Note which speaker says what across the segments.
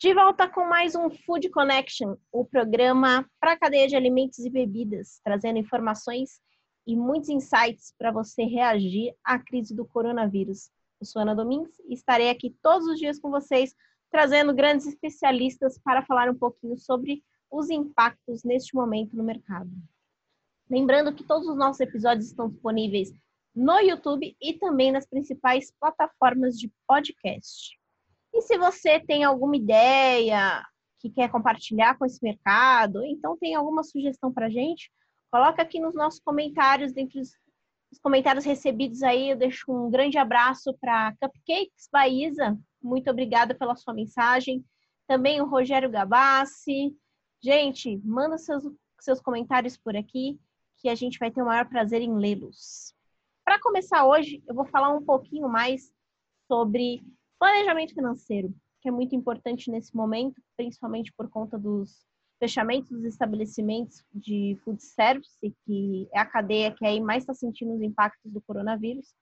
Speaker 1: De volta com mais um Food Connection, o programa para a cadeia de alimentos e bebidas, trazendo informações e muitos insights para você reagir à crise do coronavírus. Eu sou Ana Domingues e estarei aqui todos os dias com vocês, trazendo grandes especialistas para falar um pouquinho sobre os impactos neste momento no mercado. Lembrando que todos os nossos episódios estão disponíveis no YouTube e também nas principais plataformas de podcast. E se você tem alguma ideia que quer compartilhar com esse mercado, então tem alguma sugestão para gente, coloca aqui nos nossos comentários, dentro dos comentários recebidos aí, eu deixo um grande abraço para Cupcakes Baísa, muito obrigada pela sua mensagem. Também o Rogério Gabassi. Gente, manda seus, seus comentários por aqui, que a gente vai ter o maior prazer em lê-los. Para começar hoje, eu vou falar um pouquinho mais sobre Planejamento financeiro, que é muito importante nesse momento, principalmente por conta dos fechamentos dos estabelecimentos de food service, que é a cadeia que aí mais está sentindo os impactos do coronavírus.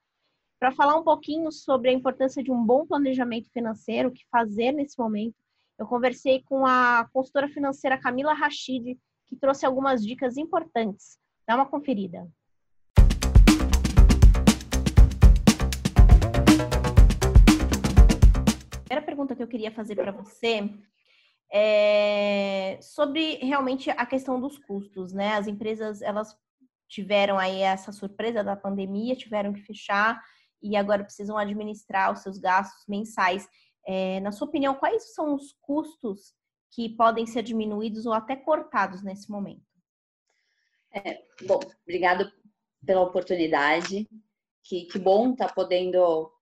Speaker 1: Para falar um pouquinho sobre a importância de um bom planejamento financeiro, o que fazer nesse momento, eu conversei com a consultora financeira Camila Rachid, que trouxe algumas dicas importantes. Dá uma conferida. Primeira pergunta que eu queria fazer para você é sobre realmente a questão dos custos, né? As empresas, elas tiveram aí essa surpresa da pandemia, tiveram que fechar e agora precisam administrar os seus gastos mensais. É, na sua opinião, quais são os custos que podem ser diminuídos ou até cortados nesse momento?
Speaker 2: É, bom, obrigado pela oportunidade. Que, que bom estar tá podendo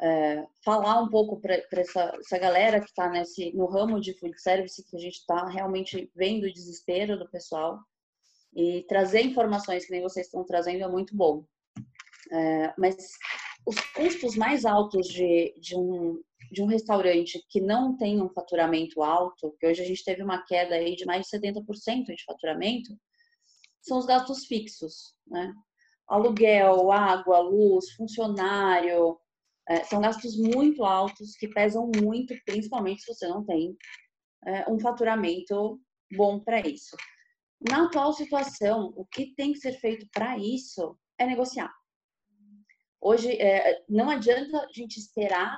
Speaker 2: é, falar um pouco para essa, essa, galera que está no ramo de food service, que a gente está realmente vendo o desespero do pessoal e trazer informações que nem vocês estão trazendo é muito bom. É, mas os custos mais altos de, de, um, de um restaurante que não tem um faturamento alto, que hoje a gente teve uma queda aí de mais de 70% de faturamento, são os gastos fixos, né? Aluguel, água, luz, funcionário, é, são gastos muito altos que pesam muito, principalmente se você não tem é, um faturamento bom para isso. Na atual situação, o que tem que ser feito para isso é negociar. Hoje, é, não adianta a gente esperar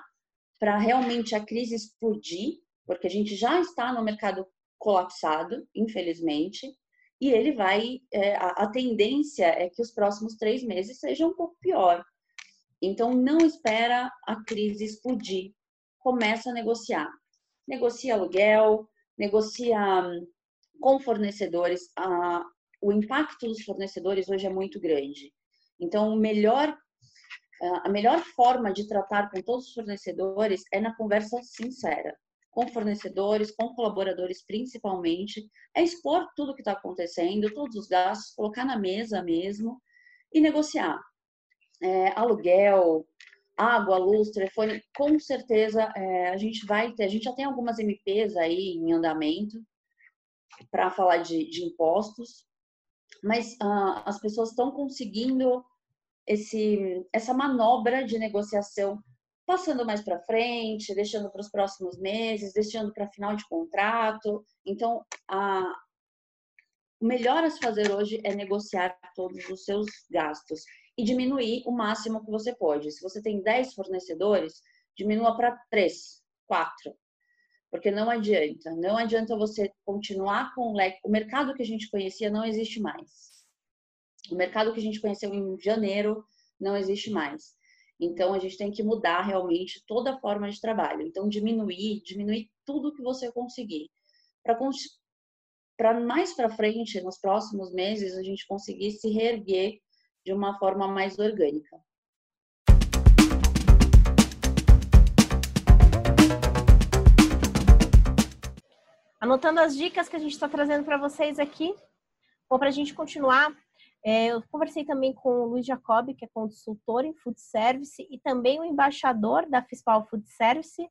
Speaker 2: para realmente a crise explodir, porque a gente já está no mercado colapsado, infelizmente, e ele vai. É, a, a tendência é que os próximos três meses sejam um pouco pior. Então, não espera a crise explodir. Começa a negociar. Negocia aluguel, negocia hum, com fornecedores. o impacto dos fornecedores hoje é muito grande. Então, melhor, a melhor forma de tratar com todos os fornecedores é na conversa sincera. Com fornecedores, com colaboradores principalmente, é expor tudo o que está acontecendo, todos os gastos, colocar na mesa mesmo e negociar é, aluguel, água, luz, telefone, com certeza é, a gente vai ter, a gente já tem algumas MPs aí em andamento para falar de, de, impostos, mas ah, as pessoas estão conseguindo esse, essa manobra de negociação passando mais para frente, deixando para os próximos meses, deixando para final de contrato. Então, a, o melhor a se fazer hoje é negociar todos os seus gastos e diminuir o máximo que você pode. Se você tem 10 fornecedores, diminua para 3, 4. Porque não adianta, não adianta você continuar com o leque. O mercado que a gente conhecia não existe mais. O mercado que a gente conheceu em janeiro não existe mais. Então a gente tem que mudar realmente toda a forma de trabalho. Então diminuir, diminuir tudo que você conseguir. Para mais para frente, nos próximos meses, a gente conseguir se reerguer de uma forma mais orgânica.
Speaker 1: Anotando as dicas que a gente está trazendo para vocês aqui, bom, para a gente continuar, é, eu conversei também com o Luiz Jacob, que é consultor em food service e também o embaixador da Fispal Food Service.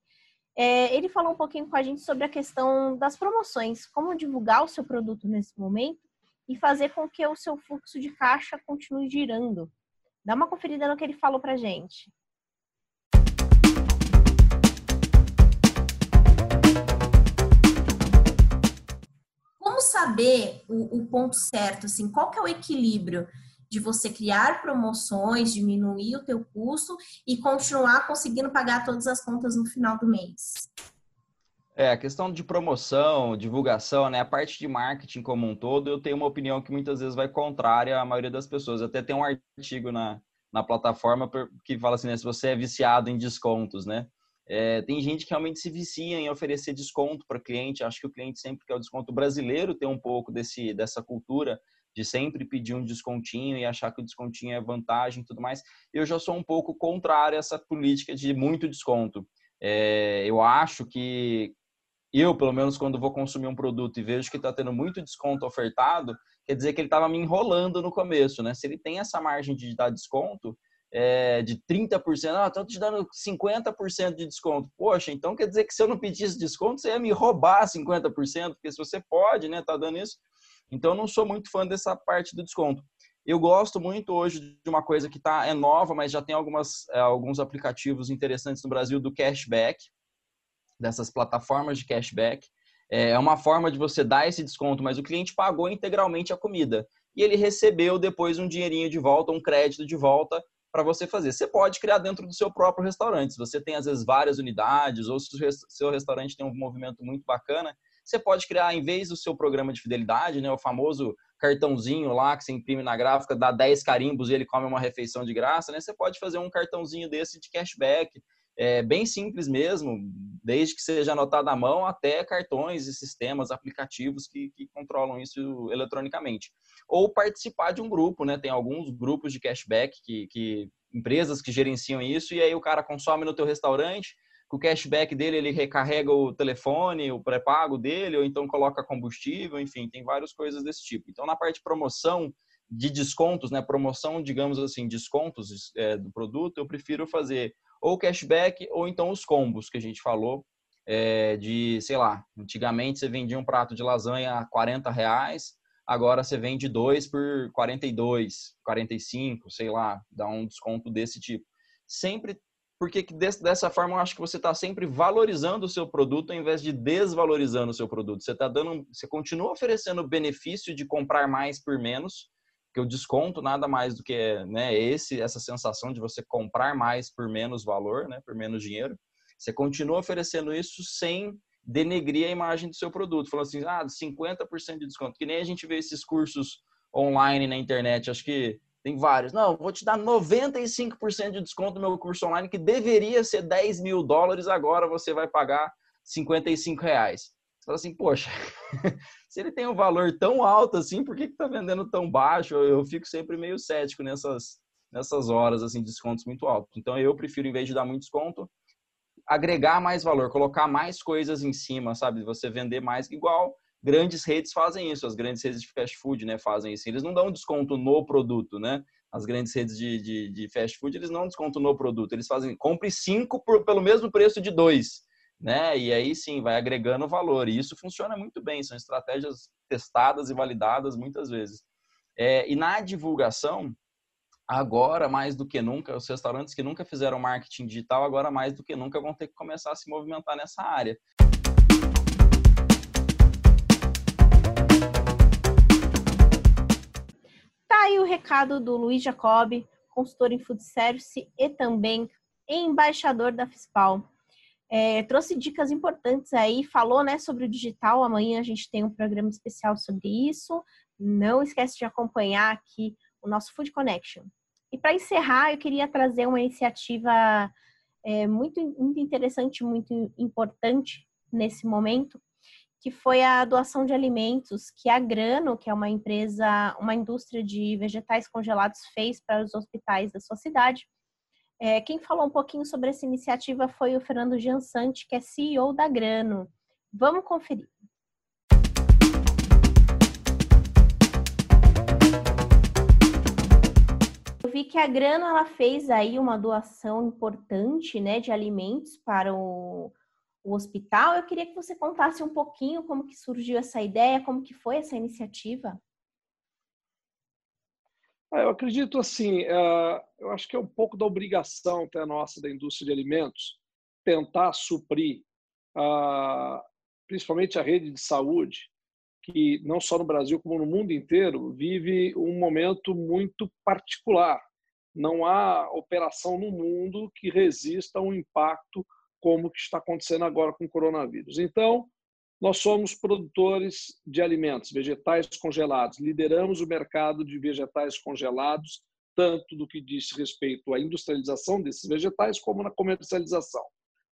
Speaker 1: É, ele falou um pouquinho com a gente sobre a questão das promoções, como divulgar o seu produto nesse momento e fazer com que o seu fluxo de caixa continue girando. Dá uma conferida no que ele falou pra gente. Como saber o, o ponto certo, assim, qual que é o equilíbrio de você criar promoções, diminuir o teu custo e continuar conseguindo pagar todas as contas no final do mês?
Speaker 3: É, a questão de promoção, divulgação, né? A parte de marketing como um todo, eu tenho uma opinião que muitas vezes vai contrária à maioria das pessoas. Até tem um artigo na, na plataforma que fala assim, né? Se você é viciado em descontos, né? É, tem gente que realmente se vicia em oferecer desconto para cliente. Acho que o cliente sempre quer o desconto brasileiro, tem um pouco desse, dessa cultura de sempre pedir um descontinho e achar que o descontinho é vantagem e tudo mais. Eu já sou um pouco contrário a essa política de muito desconto. É, eu acho que eu, pelo menos, quando vou consumir um produto e vejo que está tendo muito desconto ofertado, quer dizer que ele estava me enrolando no começo, né? Se ele tem essa margem de dar desconto é, de 30%, ah, estou te dando 50% de desconto. Poxa, então quer dizer que se eu não pedisse desconto, você ia me roubar 50%, porque se você pode, né, tá dando isso. Então, não sou muito fã dessa parte do desconto. Eu gosto muito hoje de uma coisa que tá, é nova, mas já tem algumas, é, alguns aplicativos interessantes no Brasil do cashback dessas plataformas de cashback. É, é uma forma de você dar esse desconto, mas o cliente pagou integralmente a comida e ele recebeu depois um dinheirinho de volta, um crédito de volta para você fazer. Você pode criar dentro do seu próprio restaurante. Se você tem às vezes várias unidades ou se o seu restaurante tem um movimento muito bacana, você pode criar em vez do seu programa de fidelidade, né, o famoso cartãozinho lá que você imprime na gráfica, dá 10 carimbos e ele come uma refeição de graça, né? Você pode fazer um cartãozinho desse de cashback é bem simples mesmo, desde que seja anotado à mão até cartões e sistemas, aplicativos que, que controlam isso eletronicamente. Ou participar de um grupo, né? Tem alguns grupos de cashback que, que empresas que gerenciam isso e aí o cara consome no teu restaurante, com o cashback dele ele recarrega o telefone, o pré-pago dele, ou então coloca combustível, enfim, tem várias coisas desse tipo. Então, na parte de promoção de descontos, né, promoção, digamos assim, descontos é, do produto, eu prefiro fazer ou cashback, ou então os combos que a gente falou, é, de, sei lá, antigamente você vendia um prato de lasanha a 40 reais, agora você vende dois por 42, 45, sei lá, dá um desconto desse tipo. Sempre, porque dessa forma eu acho que você está sempre valorizando o seu produto ao invés de desvalorizando o seu produto. Você está dando, você continua oferecendo o benefício de comprar mais por menos, porque o desconto nada mais do que né, esse essa sensação de você comprar mais por menos valor, né, por menos dinheiro. Você continua oferecendo isso sem denegrir a imagem do seu produto, falando assim, ah, 50% de desconto, que nem a gente vê esses cursos online na internet, acho que tem vários. Não, vou te dar 95% de desconto no meu curso online, que deveria ser 10 mil dólares, agora você vai pagar 55 reais. Fala assim, poxa, se ele tem um valor tão alto assim, por que está vendendo tão baixo? Eu, eu, fico sempre meio cético nessas, nessas horas, assim, descontos muito altos. Então, eu prefiro, em vez de dar muito desconto, agregar mais valor, colocar mais coisas em cima, sabe? Você vender mais, igual grandes redes fazem isso, as grandes redes de fast food, né, fazem isso. Eles não dão desconto no produto, né? As grandes redes de, de, de fast food, eles não dão desconto no produto. Eles fazem, compre cinco por, pelo mesmo preço de dois né? E aí sim, vai agregando valor. E isso funciona muito bem, são estratégias testadas e validadas muitas vezes. É, e na divulgação, agora mais do que nunca, os restaurantes que nunca fizeram marketing digital, agora mais do que nunca vão ter que começar a se movimentar nessa área.
Speaker 1: Tá aí o recado do Luiz Jacob, consultor em food service e também embaixador da FISPAL. É, trouxe dicas importantes aí, falou né, sobre o digital. Amanhã a gente tem um programa especial sobre isso. Não esquece de acompanhar aqui o nosso Food Connection. E para encerrar, eu queria trazer uma iniciativa é, muito, muito interessante, muito importante nesse momento, que foi a doação de alimentos que a Grano, que é uma empresa, uma indústria de vegetais congelados, fez para os hospitais da sua cidade. É, quem falou um pouquinho sobre essa iniciativa foi o Fernando Giansante, que é CEO da Grano. Vamos conferir. Eu vi que a Grano ela fez aí uma doação importante, né, de alimentos para o, o hospital. Eu queria que você contasse um pouquinho como que surgiu essa ideia, como que foi essa iniciativa.
Speaker 4: Ah, eu acredito assim, é, eu acho que é um pouco da obrigação até nossa da indústria de alimentos tentar suprir, principalmente a rede de saúde, que não só no Brasil como no mundo inteiro vive um momento muito particular. Não há operação no mundo que resista a um impacto como o que está acontecendo agora com o coronavírus. Então, nós somos produtores de alimentos, vegetais congelados, lideramos o mercado de vegetais congelados, tanto do que diz respeito à industrialização desses vegetais, como na comercialização.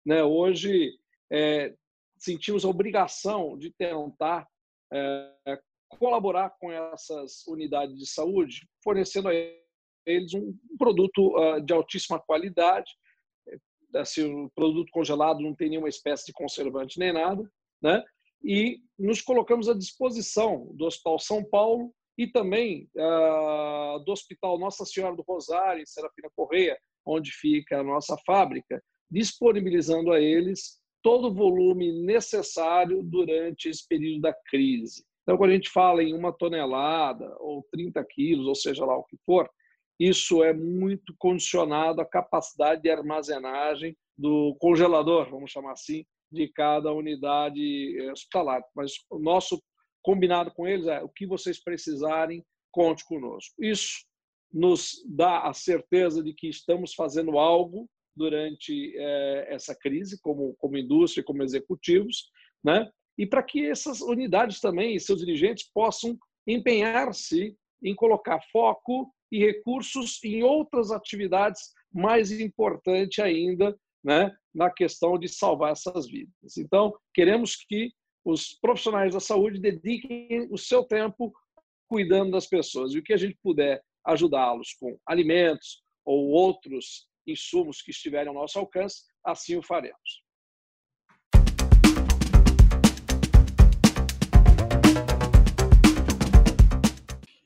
Speaker 4: Né? Hoje, é, sentimos a obrigação de tentar é, colaborar com essas unidades de saúde, fornecendo a eles um produto uh, de altíssima qualidade. Assim, o produto congelado não tem nenhuma espécie de conservante nem nada, né? E nos colocamos à disposição do Hospital São Paulo e também uh, do Hospital Nossa Senhora do Rosário, em Serafina Correia, onde fica a nossa fábrica, disponibilizando a eles todo o volume necessário durante esse período da crise. Então, quando a gente fala em uma tonelada ou 30 quilos, ou seja lá o que for, isso é muito condicionado à capacidade de armazenagem do congelador, vamos chamar assim, de cada unidade eh, hospitalar. Mas o nosso combinado com eles é o que vocês precisarem, conte conosco. Isso nos dá a certeza de que estamos fazendo algo durante é, essa crise, como, como indústria, como executivos, né? e para que essas unidades também e seus dirigentes possam empenhar-se em colocar foco e recursos em outras atividades mais importantes ainda, né, na questão de salvar essas vidas. Então, queremos que os profissionais da saúde dediquem o seu tempo cuidando das pessoas. E o que a gente puder ajudá-los com alimentos ou outros insumos que estiverem ao nosso alcance, assim o faremos.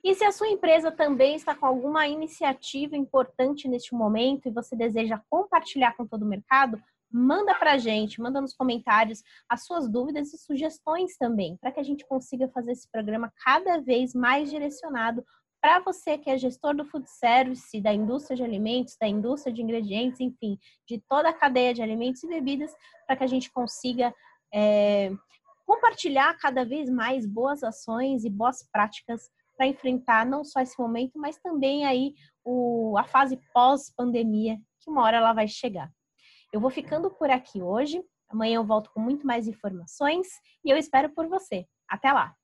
Speaker 1: E se a sua empresa também está com alguma iniciativa importante neste momento e você deseja compartilhar com todo o mercado, manda para a gente, manda nos comentários as suas dúvidas e sugestões também, para que a gente consiga fazer esse programa cada vez mais direcionado para você que é gestor do food service, da indústria de alimentos, da indústria de ingredientes, enfim, de toda a cadeia de alimentos e bebidas, para que a gente consiga é, compartilhar cada vez mais boas ações e boas práticas para enfrentar não só esse momento, mas também aí o, a fase pós-pandemia, que uma hora ela vai chegar. Eu vou ficando por aqui hoje. Amanhã eu volto com muito mais informações e eu espero por você. Até lá!